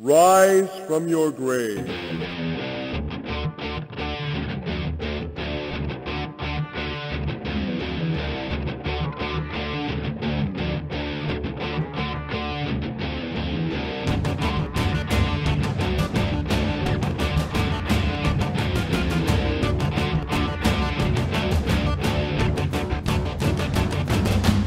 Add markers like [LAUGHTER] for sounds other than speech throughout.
Rise from your grave.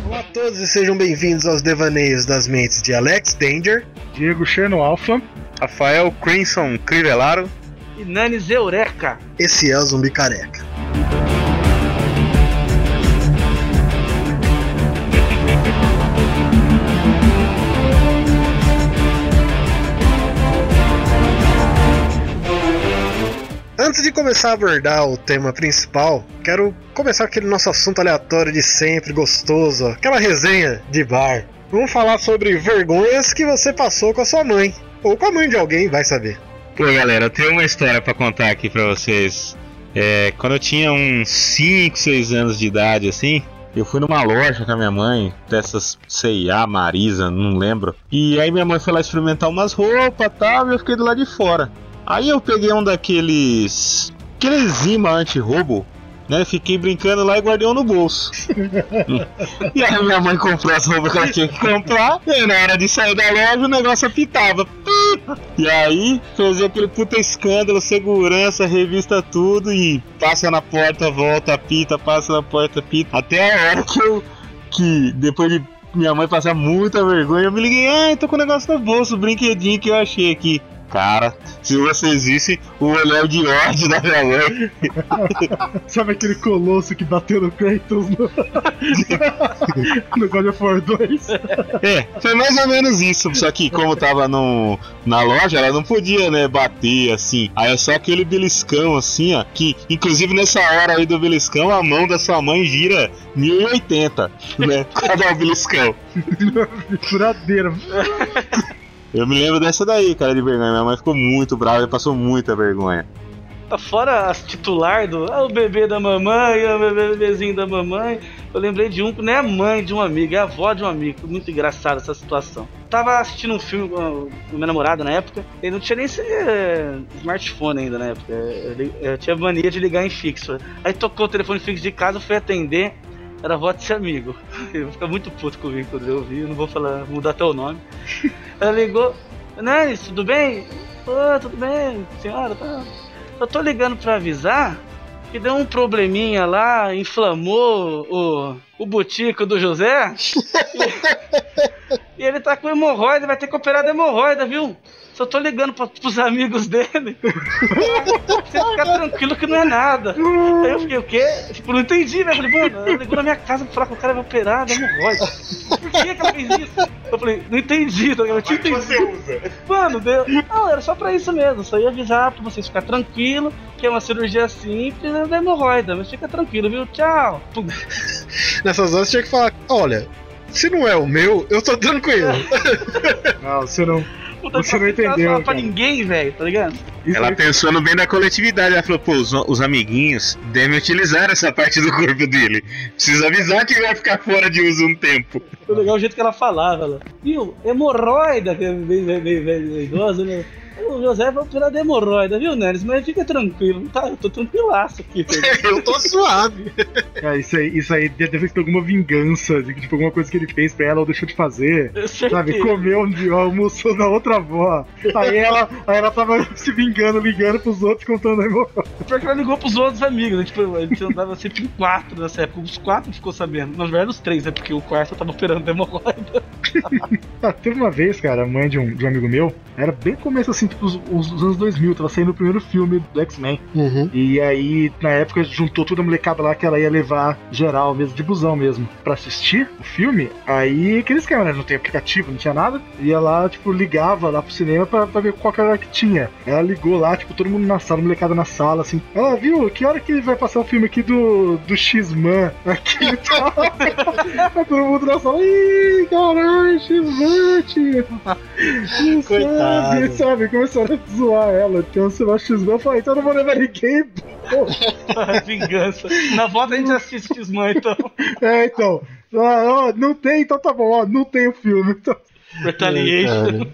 Olá todos e sejam bem-vindos aos devaneios das mentes de Alex Danger. Diego Cherno Alpha. Rafael Crimson Crivellaro. E Nanes Eureka. Esse é o Zumbi Careca. Antes de começar a abordar o tema principal, quero começar aquele nosso assunto aleatório de sempre, gostoso, aquela resenha de bar. Vamos falar sobre vergonhas que você passou com a sua mãe, ou com a mãe de alguém, vai saber. Pô, galera, eu tenho uma história pra contar aqui pra vocês. É, quando eu tinha uns 5, 6 anos de idade, assim, eu fui numa loja com a minha mãe, dessas C&A, Marisa, não lembro. E aí minha mãe foi lá experimentar umas roupas e tal, e eu fiquei do lado de fora. Aí eu peguei um daqueles. aqueles imã anti-roubo, né? Fiquei brincando lá e guardei um no bolso. [LAUGHS] e aí minha mãe comprou as roupas que ela tinha que comprar, e aí, na hora de sair da loja o negócio apitava. E aí fez aquele puta escândalo, segurança, revista tudo e passa na porta, volta, apita, passa na porta, apita. Até a hora que eu. que depois de minha mãe passar muita vergonha, eu me liguei, ai, tô com o negócio no bolso, o brinquedinho que eu achei aqui. Cara, se vocês vissem o olhar de ódio da minha mãe. [LAUGHS] Sabe aquele colosso que bateu no Kratos no, [LAUGHS] no God of War 2? É, foi mais ou menos isso. Só que como tava no, na loja, ela não podia, né, bater assim. Aí é só aquele beliscão assim, ó. Que inclusive nessa hora aí do beliscão, a mão da sua mãe gira 1080, né? Cada beliscão. [LAUGHS] Furadeira. Eu me lembro dessa daí, cara, de vergonha. Minha mãe ficou muito brava e passou muita vergonha. Tá fora as titular do ah, o bebê da mamãe, ah, o bebezinho da mamãe. Eu lembrei de um não é a mãe de um amigo, é a avó de um amigo. Muito engraçado essa situação. Tava assistindo um filme com o meu namorado na época, ele não tinha nem esse, é, smartphone ainda na época. Eu, eu tinha mania de ligar em fixo. Aí tocou o telefone fixo de casa, eu fui atender. Era avó desse amigo. Eu vou ficar muito puto comigo quando eu ouvi, eu não vou falar, mudar até o nome. Ela ligou, Nancy, tudo bem? Ô, tudo bem, senhora? Tá. Eu tô ligando pra avisar que deu um probleminha lá, inflamou o, o botico do José. e, [LAUGHS] e ele tá com hemorroida, vai ter que operar da hemorroida, viu? Só tô ligando pra, pros amigos dele. Você ficar tranquilo que não é nada. Aí eu fiquei, o quê? Tipo, não entendi, né? Eu falei, mano, ela ligou na minha casa pra falar que o cara vai operar da hemorroida. Por que, que ela fez isso? Eu falei, não entendi, tá ligado? Eu tinha entendido. Mano, deu. Não, era só pra isso mesmo. Só ia avisar pra vocês ficar tranquilo, que é uma cirurgia simples da hemorroida. Mas fica tranquilo, viu? Tchau. Pum. Nessas horas tinha que falar: olha, se não é o meu, eu tô tranquilo. Não, você não. Puta, Você não entendeu, pra cara. ninguém, velho, tá ligado? Isso Ela aí- pensou no bem da coletividade. Ela falou, pô, os, os amiguinhos devem utilizar essa parte do corpo dele. Precisa avisar que vai ficar fora de uso um tempo. Foi legal o jeito que ela falava. Ela, viu? Hemorroida, que é bem, bem, bem, bem idosa, né? O José vai operar de hemorroida, viu, Neres? Mas fica tranquilo. Tá, eu tô tranquilaço aqui. [LAUGHS] eu tô suave. É, isso aí, isso aí deve ter sido alguma vingança, de, tipo, alguma coisa que ele fez pra ela ou deixou de fazer. Sabe, comeu um dia, almoçou da outra avó. Aí ela, aí ela tava se vingando, ligando pros outros, contando a hemorroida. Pior que ela ligou pros outros amigos, né? Tipo, a gente andava sempre em quatro nessa época. Os quatro ficou sabendo. Na verdade, os três, né? Porque o quarto tava operando hemorroida. [LAUGHS] Ah, teve uma vez, cara, a mãe de um, de um amigo meu, era bem começo assim, tipo, os, os- os anos 2000, tava saindo o primeiro filme do X-Men. Uhum. E aí, na época, juntou toda a molecada lá que ela ia levar geral mesmo, de busão mesmo, pra assistir o filme. Aí, aqueles caras, né? Não tem aplicativo, não tinha nada. Ia lá, tipo, ligava lá pro cinema pra, pra ver qual era que tinha. Ela ligou lá, tipo, todo mundo na sala, molecada na sala, assim. Ela viu, que hora que vai passar o filme aqui do, do X-Man? Aqui e tal. [LAUGHS] Todo mundo na sala, ih, caralho, X-Man. Não Coitado. sabe, sabe? Começaram a zoar ela. Então você vai X-Men, eu falei, então eu não vou levar ninguém, pô. [LAUGHS] Vingança. Na volta a gente assiste X-Man, então. É, então. Ah, ó, não tem, então tá bom, ó, não tem o filme. Então, Retaliation.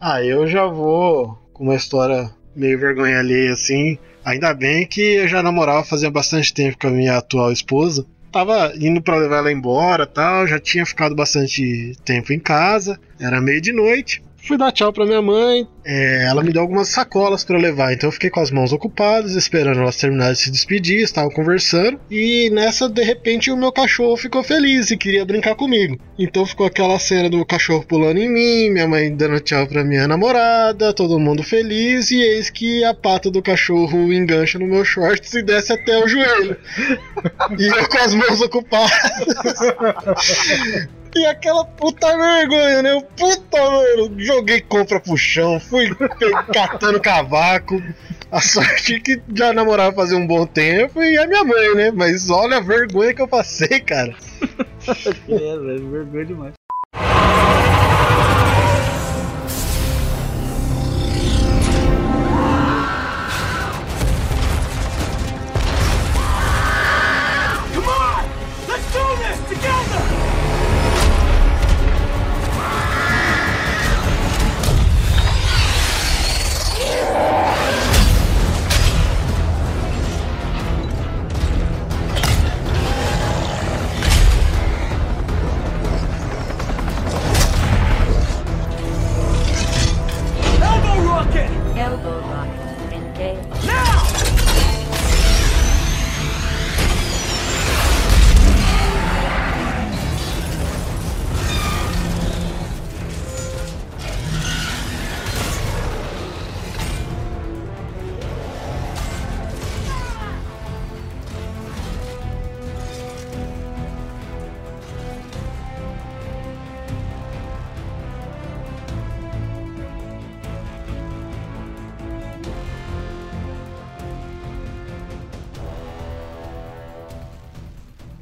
Ah, eu já vou com uma história meio vergonha alheia assim. Ainda bem que eu já namorava fazia bastante tempo com a minha atual esposa. Tava indo pra levar ela embora tal, já tinha ficado bastante tempo em casa, era meio de noite. Fui dar tchau pra minha mãe, é, ela me deu algumas sacolas para levar, então eu fiquei com as mãos ocupadas, esperando elas terminarem de se despedir, estavam conversando, e nessa, de repente, o meu cachorro ficou feliz e queria brincar comigo. Então ficou aquela cena do cachorro pulando em mim, minha mãe dando tchau pra minha namorada, todo mundo feliz, e eis que a pata do cachorro engancha no meu shorts e desce até o joelho. [LAUGHS] e eu com as mãos ocupadas. E aquela puta vergonha, né? Puta, mano, joguei compra pro chão, fui [LAUGHS] catando cavaco. A sorte que já namorava fazia um bom tempo e é minha mãe, né? Mas olha a vergonha que eu passei, cara. [LAUGHS] é, velho, vergonha demais.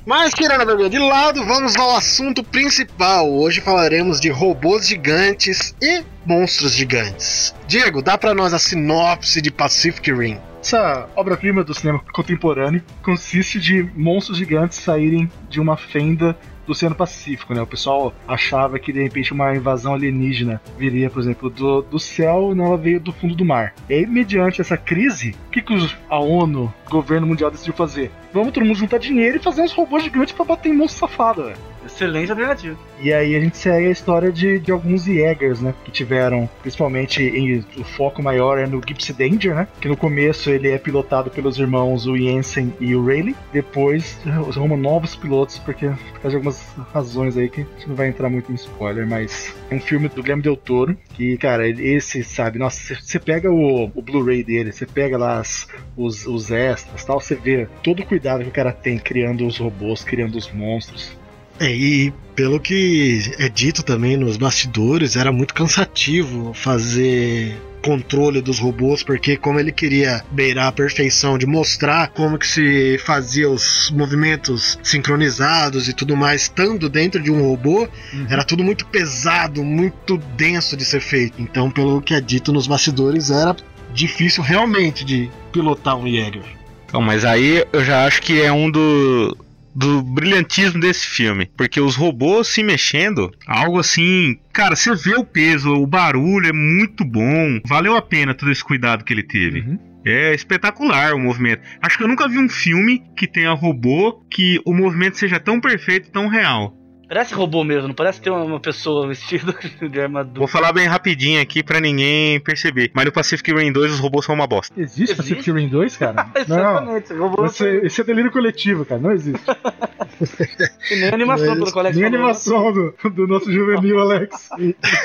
Mas tirando a vergonha de lado, vamos ao assunto principal. Hoje falaremos de robôs gigantes e monstros gigantes. Diego, dá para nós a sinopse de Pacific Rim. Essa obra-prima do cinema contemporâneo consiste de monstros gigantes saírem de uma fenda do Oceano Pacífico, né? O pessoal achava que de repente uma invasão alienígena viria, por exemplo, do, do céu e não ela veio do fundo do mar. E aí, mediante essa crise, o que, que a ONU, o governo mundial, decidiu fazer? Vamos todo mundo juntar dinheiro e fazer uns robôs gigantes para bater em monstro safado, velho. Excelente alternativa. E aí a gente segue a história de, de alguns Jägers, né? Que tiveram, principalmente, em, o foco maior é no Gypsy Danger, né? Que no começo ele é pilotado pelos irmãos o Jensen e o Rayleigh. Depois arruma novos pilotos, porque por causa de algumas razões aí que a gente não vai entrar muito em spoiler, mas é um filme do Guilherme Del Toro. Que, cara, esse, sabe, nossa, você pega o, o Blu-ray dele, você pega lá as, os, os extras tal, você vê todo o cuidado que o cara tem criando os robôs, criando os monstros. É, e pelo que é dito também nos bastidores, era muito cansativo fazer controle dos robôs, porque como ele queria beirar a perfeição de mostrar como que se fazia os movimentos sincronizados e tudo mais, estando dentro de um robô, uhum. era tudo muito pesado, muito denso de ser feito. Então, pelo que é dito nos bastidores, era difícil realmente de pilotar um Jäger. Então, mas aí eu já acho que é um do, do brilhantismo desse filme. Porque os robôs se mexendo, algo assim. Cara, você vê o peso, o barulho é muito bom. Valeu a pena todo esse cuidado que ele teve. Uhum. É espetacular o movimento. Acho que eu nunca vi um filme que tenha robô que o movimento seja tão perfeito, tão real. Parece robô mesmo, não parece ter uma pessoa vestida [LAUGHS] de armadura. Vou falar bem rapidinho aqui pra ninguém perceber. Mas no Pacific Rim 2 os robôs são uma bosta. Existe, existe? Pacific Rim 2, cara? [LAUGHS] Exatamente. Não, robô esse, esse é delírio coletivo, cara. Não existe. [LAUGHS] e nem animação Mas, pelo coletivo. Nem animação do, do nosso juvenil Alex.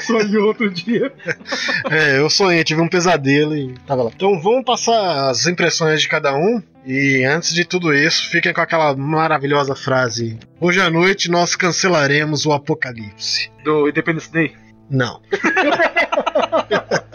Sonhou outro dia. É, eu sonhei, tive um pesadelo e tava lá. Então vamos passar as impressões de cada um. E antes de tudo isso, fiquem com aquela maravilhosa frase: Hoje à noite nós cancelaremos o apocalipse. Do Independence Day? Não. [LAUGHS]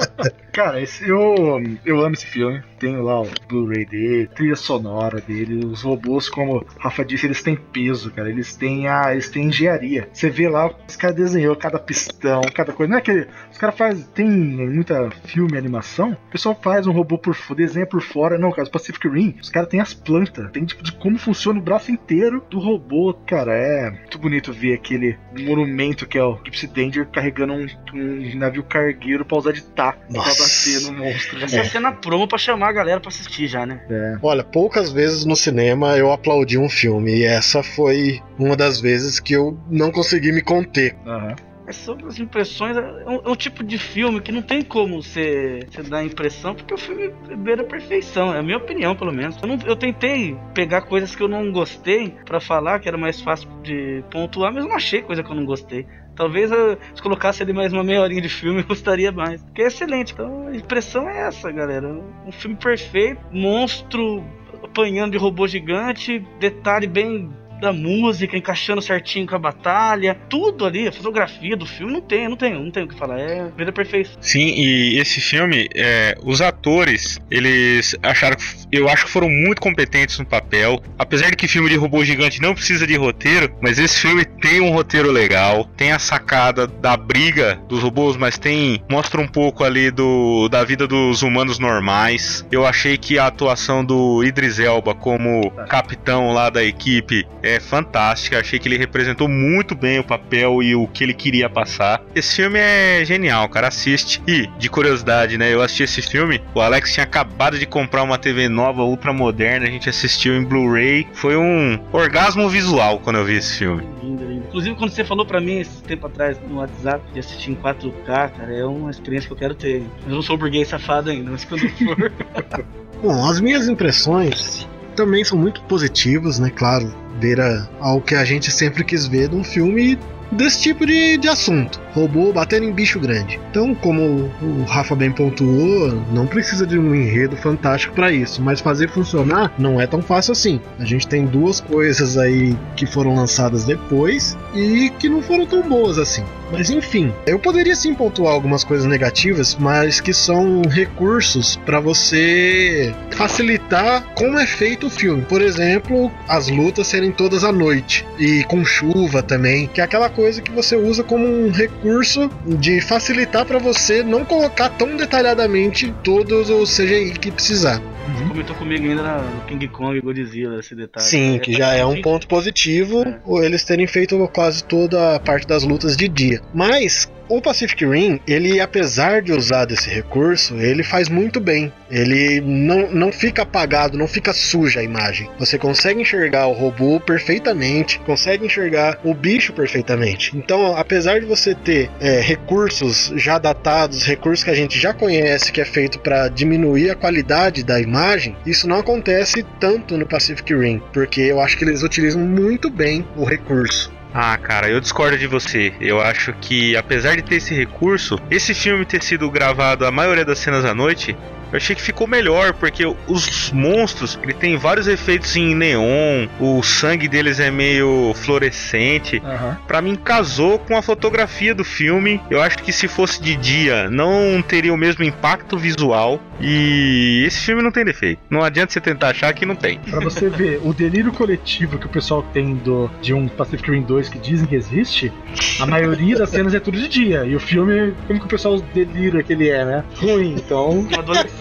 Cara, esse, eu, eu amo esse filme. Tenho lá o Blu-ray dele, trilha sonora dele. Os robôs, como o Rafa disse, eles têm peso, cara. Eles têm a. Eles têm engenharia. Você vê lá, os caras desenhou cada pistão, cada coisa. Não é que. Os caras fazem. Tem muita filme animação. O pessoal faz um robô por desenha por fora. Não, cara, o Pacific Rim, os caras têm as plantas. Tem tipo de como funciona o braço inteiro do robô. Cara, é muito bonito ver aquele monumento que é o Gypsy Danger carregando um, um navio cargueiro pra usar de pra Nossa. Bater no monstro. Essa é cena promo pra chamar a galera pra assistir já, né? É. Olha, poucas vezes no cinema eu aplaudi um filme e essa foi uma das vezes que eu não consegui me conter. Aham. É sobre as impressões, é um, é um tipo de filme que não tem como você, você dar impressão, porque o filme beira a perfeição, é a minha opinião, pelo menos. Eu, não- eu tentei pegar coisas que eu não gostei pra falar, que era mais fácil de pontuar, mas eu não achei coisa que eu não gostei. Talvez eu, se colocasse ali mais uma meia horinha de filme, [LAUGHS] eu gostaria mais. Porque é excelente. Então a impressão é essa, galera. Um filme perfeito, monstro apanhando de robô gigante, detalhe bem da música, encaixando certinho com a batalha, tudo ali, a fotografia do filme, não tem, não tem, não tem o que falar, é vida perfeita. Sim, e esse filme, é, os atores, eles acharam. Eu acho que foram muito competentes no papel. Apesar de que filme de robô gigante não precisa de roteiro, mas esse filme tem um roteiro legal. Tem a sacada da briga dos robôs, mas tem. Mostra um pouco ali do, da vida dos humanos normais. Eu achei que a atuação do Idris Elba como capitão lá da equipe é fantástica. Achei que ele representou muito bem o papel e o que ele queria passar. Esse filme é genial, cara. Assiste. E, de curiosidade, né? Eu assisti esse filme. O Alex tinha acabado de comprar uma TV nova, ultra moderna. A gente assistiu em Blu-ray. Foi um orgasmo visual quando eu vi esse filme. Lindo, lindo. Inclusive, quando você falou pra mim esse tempo atrás no WhatsApp de assistir em 4K, cara, é uma experiência que eu quero ter. Eu não sou burguês safado ainda, mas quando for. [LAUGHS] Bom, as minhas impressões também são muito positivas, né? Claro, beira ao que a gente sempre quis ver num filme desse tipo de, de assunto. Robô batendo em bicho grande. Então, como o Rafa bem pontuou, não precisa de um enredo fantástico para isso, mas fazer funcionar não é tão fácil assim. A gente tem duas coisas aí que foram lançadas depois e que não foram tão boas assim. Mas enfim, eu poderia sim pontuar algumas coisas negativas, mas que são recursos para você facilitar como é feito o filme. Por exemplo, as lutas serem todas à noite e com chuva também, que é aquela coisa que você usa como um recurso de facilitar para você não colocar tão detalhadamente todos os CGI que precisar. Você comentou comigo ainda no King Kong e Godzilla esse detalhe. Sim, que já é um ponto positivo É. eles terem feito quase toda a parte das lutas de dia. Mas o Pacific Rim, ele apesar de usar desse recurso, ele faz muito bem. Ele não, não fica apagado, não fica suja a imagem. Você consegue enxergar o robô perfeitamente, consegue enxergar o bicho perfeitamente. Então, apesar de você ter é, recursos já datados, recursos que a gente já conhece, que é feito para diminuir a qualidade da imagem, isso não acontece tanto no Pacific Rim, porque eu acho que eles utilizam muito bem o recurso. Ah, cara, eu discordo de você. Eu acho que, apesar de ter esse recurso, esse filme ter sido gravado a maioria das cenas à noite, eu achei que ficou melhor, porque os monstros, ele tem vários efeitos em neon, o sangue deles é meio fluorescente. Aham. Pra mim casou com a fotografia do filme. Eu acho que se fosse de dia, não teria o mesmo impacto visual. E esse filme não tem defeito. Não adianta você tentar achar que não tem. Pra você ver o delírio coletivo que o pessoal tem do, de um Pacific Rim 2 que dizem que existe, a maioria das cenas é tudo de dia. E o filme, como que o pessoal delira que ele é, né? Ruim, então. [LAUGHS]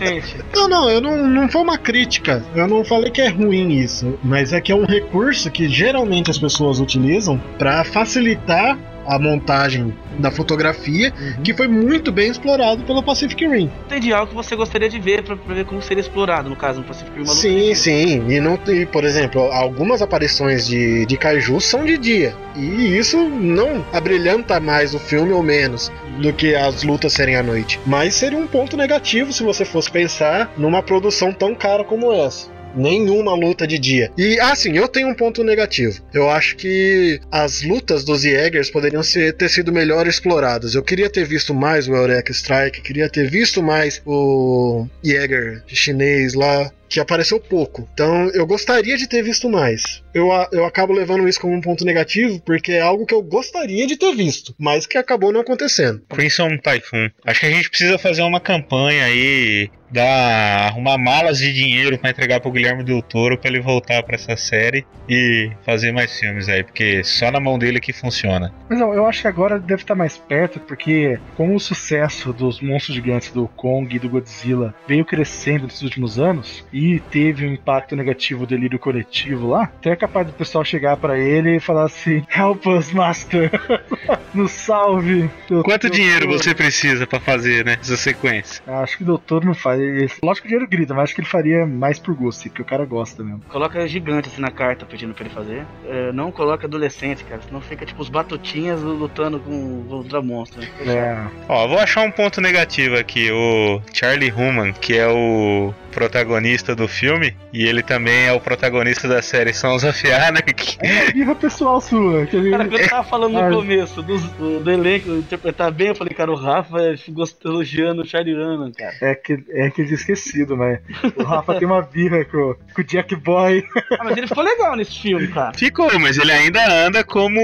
Não, não, eu não, não foi uma crítica. Eu não falei que é ruim isso, mas é que é um recurso que geralmente as pessoas utilizam para facilitar a montagem da fotografia, que foi muito bem explorado pelo Pacific Rim. Tem algo que você gostaria de ver pra ver como seria explorado, no caso, no Pacific Rim. uma luta Sim, sim. E não tem, por exemplo, algumas aparições de, de Kaiju são de dia. E isso não abrilhanta mais o filme ou menos do que as lutas serem à noite. Mas seria um ponto negativo se você fosse pensar numa produção tão cara como essa. Nenhuma luta de dia. E assim, eu tenho um ponto negativo. Eu acho que as lutas dos Jaegers poderiam ser, ter sido melhor exploradas. Eu queria ter visto mais o Eureka Strike, queria ter visto mais o Jäger chinês lá. Que apareceu pouco. Então eu gostaria de ter visto mais. Eu, eu acabo levando isso como um ponto negativo, porque é algo que eu gostaria de ter visto, mas que acabou não acontecendo. Crimson Typhoon. Acho que a gente precisa fazer uma campanha aí, dar, arrumar malas de dinheiro pra entregar pro Guilherme Del Toro pra ele voltar pra essa série e fazer mais filmes aí, porque só na mão dele que funciona. Mas não, eu acho que agora deve estar mais perto, porque com o sucesso dos monstros gigantes do Kong e do Godzilla veio crescendo nesses últimos anos e teve um impacto negativo do delírio coletivo lá, até é capaz do pessoal chegar pra ele e falar assim: Help us, Master! [LAUGHS] Nos salve! doutor." Quanto dinheiro você precisa pra fazer, né, essa sequência? Acho que o doutor não faz. Lógico que o dinheiro grita, mas acho que ele faria mais por gosto, porque o cara gosta mesmo. Coloca gigante assim na carta pedindo pra ele fazer. É, não coloca adolescente, cara. Senão fica tipo os batutinhas lutando com contra monstro. né? É. Ó, vou achar um ponto negativo aqui. O Charlie Human, que é o protagonista do filme, e ele também é o protagonista da série Sons of Anarchy. É uma birra pessoal sua. Que ele... Cara, quando eu tava falando no Ah. começo do, do, do elenco interpretar bem, eu falei, cara, o Rafa gostou elogiando o Charlie Hunnam, cara. É que, é que ele tinha esquecido, mas o Rafa tem uma birra com, com o Jack Boy. Ah, mas ele ficou legal nesse filme, cara. Ficou, mas ele ainda anda como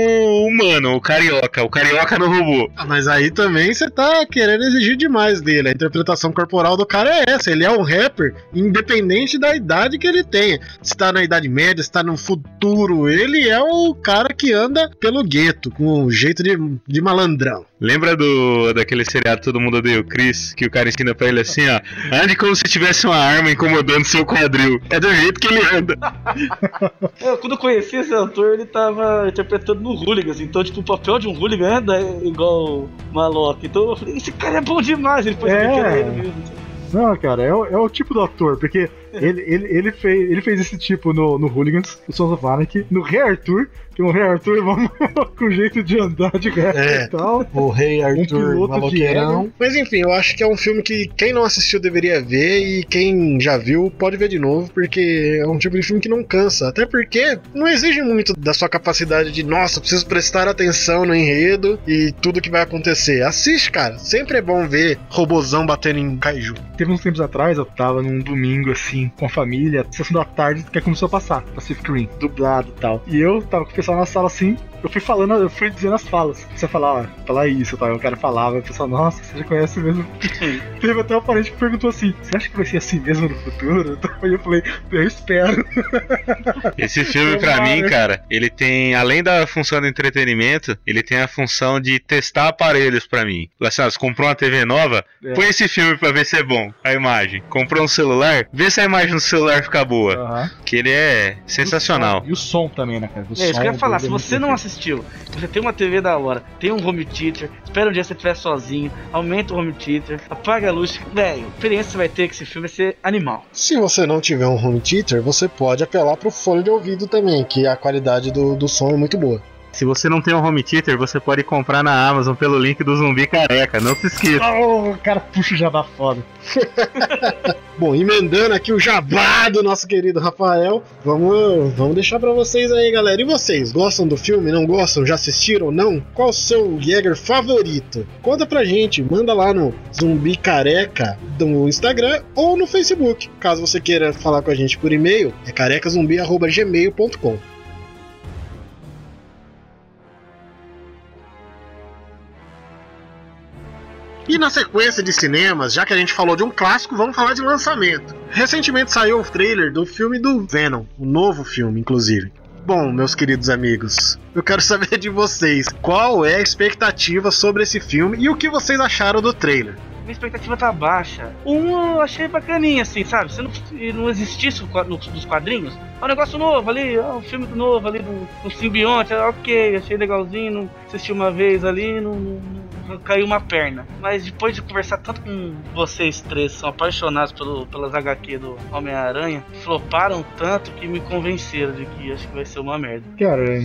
humano, o carioca, o carioca no robô. Ah, mas aí também você tá querendo exigir demais dele. A interpretação corporal do cara é essa. Ele é um rapper, independente da idade que ele tenha. Se tá na Idade Média, se tá no futuro, ele é o cara que anda pelo gueto, com um jeito de, de malandrão. Lembra do daquele seriado Todo Mundo Odeia o Chris? Que o cara ensina pra ele assim, ó. Ande como se tivesse uma arma incomodando seu quadril. É do jeito que ele anda. [LAUGHS] Eu, quando eu conheci esse ator, ele tava interpretando no Hooligans. Então, tipo, o papel de um hooligan anda igual Maloc. Então eu falei, esse cara é bom demais. Ele foi É. ele mesmo. Não, cara, é o, é o tipo do ator, porque ele, ele, ele, fez, ele fez esse tipo no, no Hooligans, no Sons of Anarchy, no Rei Arthur, que o Rei Arthur [LAUGHS] com jeito de andar de rap É. e tal. O Rei Arthur piloto de maloqueirão. Mas enfim, eu acho que é um filme que quem não assistiu deveria ver e quem já viu pode ver de novo, porque é um tipo de filme que não cansa. Até porque não exige muito da sua capacidade de, nossa, preciso prestar atenção no enredo e tudo que vai acontecer. Assiste, cara. Sempre é bom ver robozão batendo em kaiju. Teve uns tempos atrás, eu tava num domingo assim, com a família, sessão da tarde, que começou a passar, Pacific Rim, dublado e tal. E eu tava com o pessoal na sala assim, eu fui falando, eu fui dizendo as falas. Você falar, ó, falar isso, tal. O cara falava, o pessoal, nossa, você já conhece mesmo. Teve até um parente que perguntou assim: Você acha que vai ser assim mesmo no futuro? Aí [LAUGHS] eu falei, eu espero. [LAUGHS] Esse filme, pra mim, cara, ele tem, além da função de entretenimento, ele tem a função de testar aparelhos pra mim. Assim, você comprou uma TV nova, É. põe esse filme pra ver se é bom, a imagem. Comprou um celular, vê se a imagem no celular fica boa. Aham. Que ele é sensacional. E o som também, né, cara? O É isso que eu som ia falar, se você não perfeito. assistiu, você tem uma TV da hora, tem um home theater, espera um dia você estiver sozinho, aumenta o home theater, apaga a luz, velho, a experiência que vai ter com esse filme vai ser animal. Se você não tiver um home theater, você pode apelar pro fone de ouvido também, que a qualidade do, do som é muito boa. Se você não tem um home theater, você pode comprar na Amazon pelo link do Zumbi Careca, não se esqueça. Oh, o cara puxa o jabá foda. [LAUGHS] Bom, emendando aqui o jabá do nosso querido Rafael, vamos, vamos deixar pra vocês aí, galera. E vocês, gostam do filme? Não gostam? Já assistiram ou não? Qual o seu Jäger favorito? Conta pra gente, manda lá no Zumbi Careca do Instagram ou no Facebook. Caso você queira falar com a gente por e-mail, é carecazumbi.gmail.com. E na sequência de cinemas, já que a gente falou de um clássico, vamos falar de lançamento. Recentemente saiu o trailer do filme do Venom, o novo filme, inclusive. Bom, meus queridos amigos, eu quero [LAUGHS] saber de vocês qual é a expectativa sobre esse filme e o que vocês acharam do trailer. Minha expectativa tá baixa. Um eu achei bacaninha, assim, sabe? Se não, se não existisse o qua- no- dos quadrinhos, é um negócio novo ali, é um filme novo ali do, do simbionte, é ok, achei legalzinho, não assisti uma vez ali, não- não caiu uma perna. Mas depois de conversar tanto com vocês três, são apaixonados pelo, pelas HQ do Homem-Aranha, floparam tanto que me convenceram de que acho que vai ser uma merda. Cara,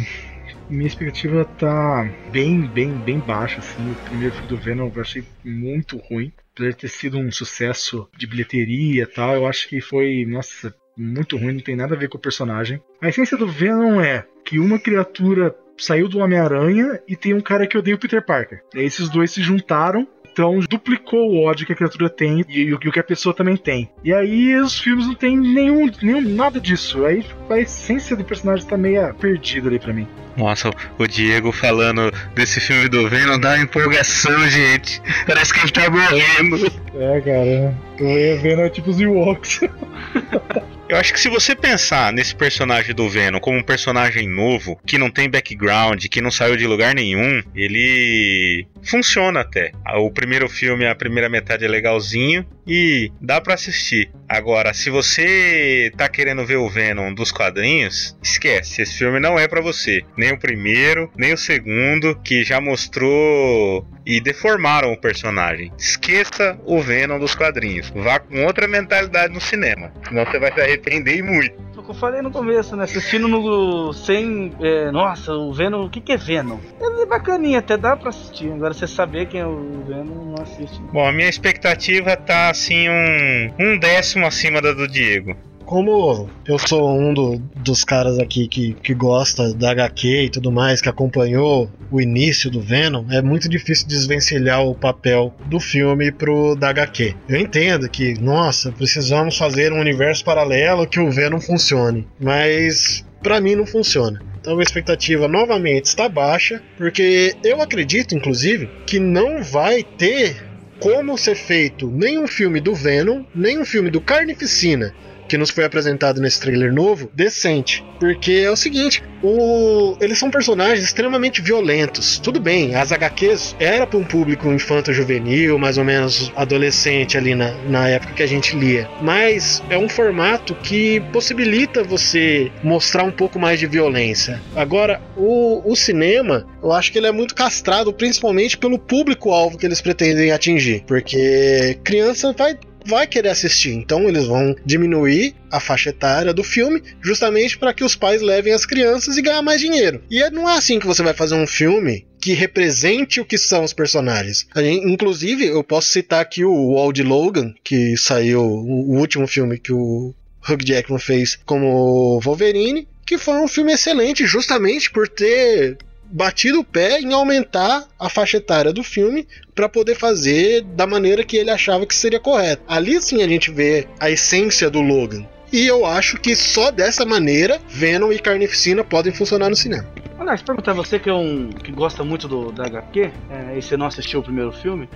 minha expectativa tá bem, bem, bem baixa, assim. O primeiro filme do Venom eu achei muito ruim. Apesar de ter sido um sucesso de bilheteria e tal, eu acho que foi, nossa, muito ruim, não tem nada a ver com o personagem. A essência do Venom é que uma criatura saiu do Homem-Aranha e tem um cara que odeia o Peter Parker. E aí esses dois se juntaram Então duplicou o ódio que a criatura tem e, e o que a pessoa também tem. E aí os filmes não tem nenhum, nenhum nada disso. Aí a essência do personagem tá meio perdida ali pra mim. Nossa, o Diego falando desse filme do Venom dá uma empolgação, gente. Parece que ele tá morrendo. É, cara. Tô vendo tipo os Ewoks. [LAUGHS] Eu acho que se você pensar nesse personagem do Venom como um personagem novo, que não tem background, que não saiu de lugar nenhum, ele funciona até. O primeiro filme, a primeira metade é legalzinho e dá para assistir. Agora, se você tá querendo ver o Venom dos quadrinhos, esquece, esse filme não é para você. Nem o primeiro, nem o segundo, que já mostrou e deformaram o personagem. Esqueça o Venom dos quadrinhos. Vá com outra mentalidade no cinema, senão você vai se arrepender muito. Eu falei no começo, né? Assistindo no. sem. É, nossa, o Venom. O que, que é Venom? É bacaninha, até dá pra assistir. Agora você saber quem é o Venom, não assiste. Bom, a minha expectativa tá assim um, um décimo acima da do Diego. Como eu sou um do, dos caras aqui que, que gosta da HQ e tudo mais, que acompanhou o início do Venom, é muito difícil desvencilhar o papel do filme pro da HQ. Eu entendo que, nossa, precisamos fazer um universo paralelo que o Venom funcione, mas para mim não funciona. Então a expectativa novamente está baixa, porque eu acredito, inclusive, que não vai ter como ser feito nenhum filme do Venom, nem um filme do Carnificina, que nos foi apresentado nesse trailer novo, decente. Porque é o seguinte, o... eles são personagens extremamente violentos. Tudo bem, as HQs era para um público infanto-juvenil, mais ou menos adolescente ali na, na época que a gente lia. Mas é um formato que possibilita você mostrar um pouco mais de violência. Agora, o, o cinema, eu acho que ele é muito castrado, principalmente pelo público-alvo que eles pretendem atingir. Porque criança vai vai querer assistir. Então eles vão diminuir a faixa etária do filme justamente para que os pais levem as crianças e ganhar mais dinheiro. E é, não é assim que você vai fazer um filme que represente o que são os personagens. Gente, inclusive, eu posso citar aqui o Wald Logan, que saiu o último filme que o Hugh Jackman fez como Wolverine, que foi um filme excelente justamente por ter batido o pé em aumentar a faixa etária do filme para poder fazer da maneira que ele achava que seria correto. Ali sim a gente vê a essência do Logan. E eu acho que só dessa maneira Venom e Carnificina podem funcionar no cinema. Aliás, perguntar você que é um que gosta muito do, da HQ, é, e você não assistiu o primeiro filme,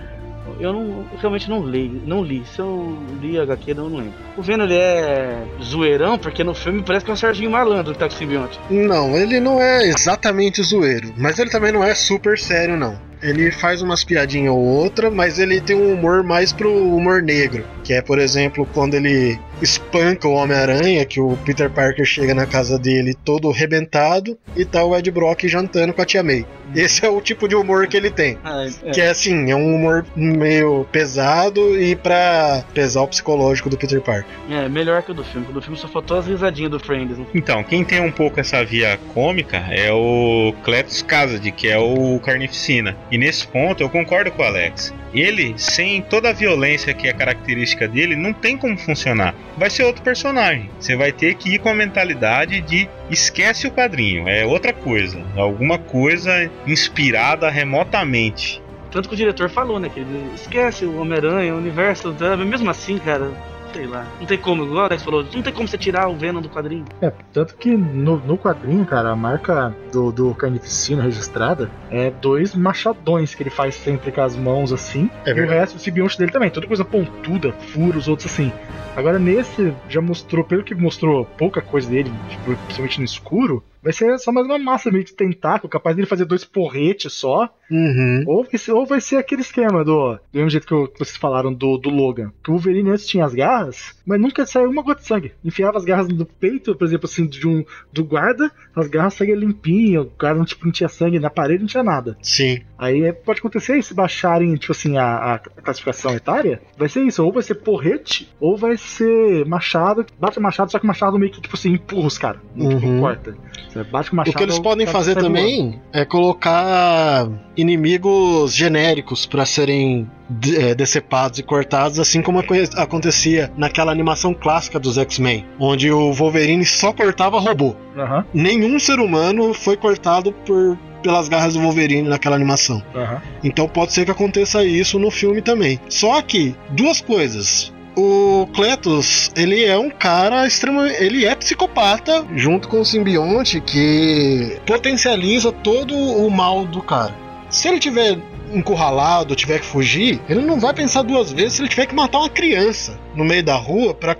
eu não, realmente não li, não li. Se eu li a HQ, não, não lembro. O Venom ele é zoeirão, porque no filme parece que é um Serginho Malandro que tá com o simbionte. Não, ele não é exatamente zoeiro, mas ele também não é super sério, não. Ele faz umas piadinhas ou outra, mas ele tem um humor mais pro humor negro. Que é, por exemplo, quando ele espanca o Homem-Aranha, que o Peter Parker chega na casa dele todo rebentado e tá o Ed Brock jantando com a Tia May. Esse é o tipo de humor que ele tem. Ah, é. Que é assim, é um humor meio pesado e pra pesar o psicológico do Peter Parker. É, melhor que o do filme. O do filme só faltou as risadinhas do Friends. Né? Então, quem tem um pouco essa via cômica é o Cletus Kasady, que é o Carnificina. E nesse ponto eu concordo com o Alex. Ele, sem toda a violência que é característica dele, não tem como funcionar. Vai ser outro personagem. Você vai ter que ir com a mentalidade de esquece o quadrinho, é outra coisa. Alguma coisa inspirada remotamente. Tanto que o diretor falou, né? Que ele esquece o Homem-Aranha, o universo, mesmo assim, cara, sei lá. Não tem como, igual o Alex falou, não tem como você tirar o Venom do quadrinho. É, tanto que no, no quadrinho, cara, a marca do, do Carnificina registrada é dois machadões que ele faz sempre com as mãos assim. É e o resto, o simbionte dele também, toda coisa pontuda, furos, outros assim. Agora nesse já mostrou, pelo que mostrou pouca coisa dele, tipo, principalmente no escuro, vai ser só mais uma massa meio de tentáculo, capaz dele fazer dois porretes só. Uhum. Ou vai ser, ou vai ser aquele esquema do. Do mesmo jeito que, eu- que vocês falaram do, do Logan. Que o Wolverine antes tinha as garras, mas nunca saiu uma gota de sangue. Enfiava as garras no peito, por exemplo, assim, de um, do guarda, as garras saíam limpinhas, o guarda não, tipo, não tinha sangue na parede, não tinha nada. Sim. Aí é, pode acontecer isso, se baixarem, tipo assim, a, a classificação etária, vai ser isso, ou vai ser porrete, ou vai ser machado, bate machado, só que o machado meio que, tipo assim, empurra os caras, não tipo, Uhum. corta. Você bate com O que eles podem tá- fazer também é colocar inimigos genéricos pra serem de- é, decepados e cortados, assim como aconte- acontecia naquela animação clássica dos X-Men, onde o Wolverine só cortava robô. Aham, Nenhum ser humano foi cortado por pelas garras do Wolverine naquela animação. aham. Então pode ser que aconteça isso no filme também. Só que duas coisas. O Cletus, ele é um cara extremamente. Ele é psicopata, junto com o simbionte, que potencializa todo o mal do cara. Se ele tiver encurralado, tiver que fugir, ele não vai pensar duas vezes se ele tiver que matar uma criança no meio da rua para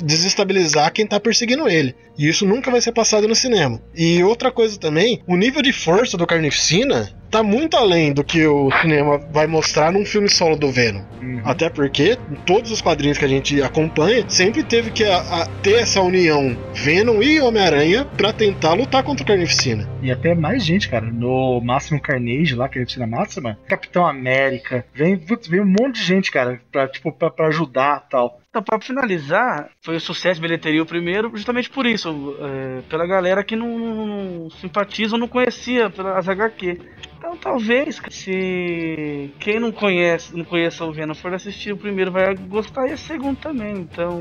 desestabilizar quem tá perseguindo ele. E isso nunca vai ser passado no cinema. E outra coisa também, o nível de força do Carnificina tá muito além do que o cinema vai mostrar num filme solo do Venom. Uhum. Até porque todos os quadrinhos que a gente acompanha sempre teve que a- a- ter essa união Venom e Homem-Aranha pra tentar lutar contra o Carnificina. E até mais gente, cara. No Máximo Carnage, lá, que é a Máxima, Capitão América, vem, vem um monte de gente, cara, pra, tipo, pra, pra ajudar e tal. Então, pra finalizar, foi o sucesso bilheteria o primeiro, justamente por isso, é, pela galera que não, não simpatiza ou não conhecia pelas HQ. Então, talvez, se quem não conhece, não conheça o Venom for assistir o primeiro vai gostar e o segundo também. Então,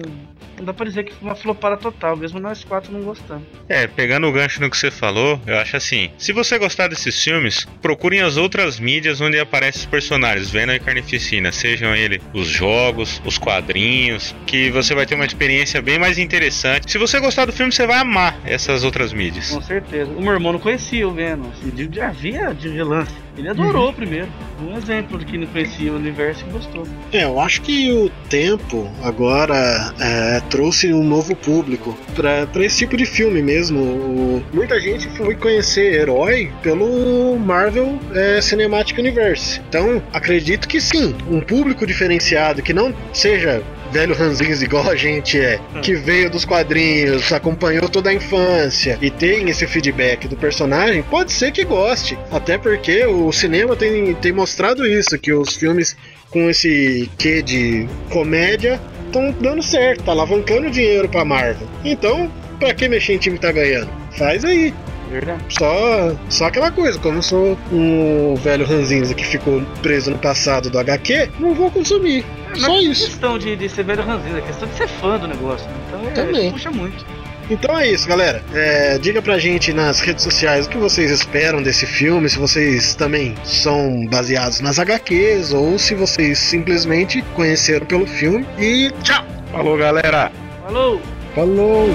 não dá pra dizer que foi uma flopada total, mesmo nós quatro não gostando. É, pegando o gancho no que você falou, eu acho assim: se você gostar desses filmes, procurem as outras mídias onde aparecem os personagens, Venom e Carnificina, sejam ele os jogos, os quadrinhos, que você vai ter uma experiência bem mais interessante. Se você gostar do filme, você vai amar essas outras mídias. Com certeza. O meu irmão não conhecia o Venom, assim, já via de relance. Ele adorou o primeiro. Um exemplo de que não conhecia o universo e gostou. É, eu acho que o tempo agora é, trouxe um novo público pra pra esse tipo de filme mesmo. O- muita gente foi conhecer herói pelo Marvel é, Cinematic Universe. Então, acredito que sim, um público diferenciado que não seja velho ranzinhos igual a gente é, que veio dos quadrinhos, acompanhou toda a infância e tem esse feedback do personagem, pode ser que goste. Até porque o cinema tem, tem mostrado isso, que os filmes com esse quê de comédia estão dando certo, tá alavancando dinheiro pra Marvel. Então, pra que mexer em time que tá ganhando? Faz aí. Verdade. Só, só aquela coisa, como eu sou um velho ranzinza que ficou preso no passado do HQ, não vou consumir. Só Não é isso. questão de, de ser velho ranzinza, é questão de ser fã do negócio. né? Então é, Também. puxa muito. Então é isso, galera. É, diga pra gente nas redes sociais o que vocês esperam desse filme, se vocês também são baseados nas HQs ou se vocês simplesmente conheceram pelo filme. E tchau! Falou, galera! Falou! Falou!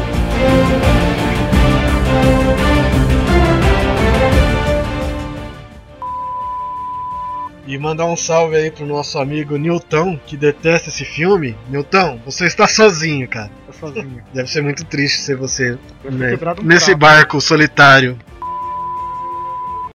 E mandar um salve aí pro nosso amigo Newton, que detesta esse filme. Newton, você está sozinho, cara. Tá sozinho. [LAUGHS] Deve ser muito triste ser você né, nesse barco solitário.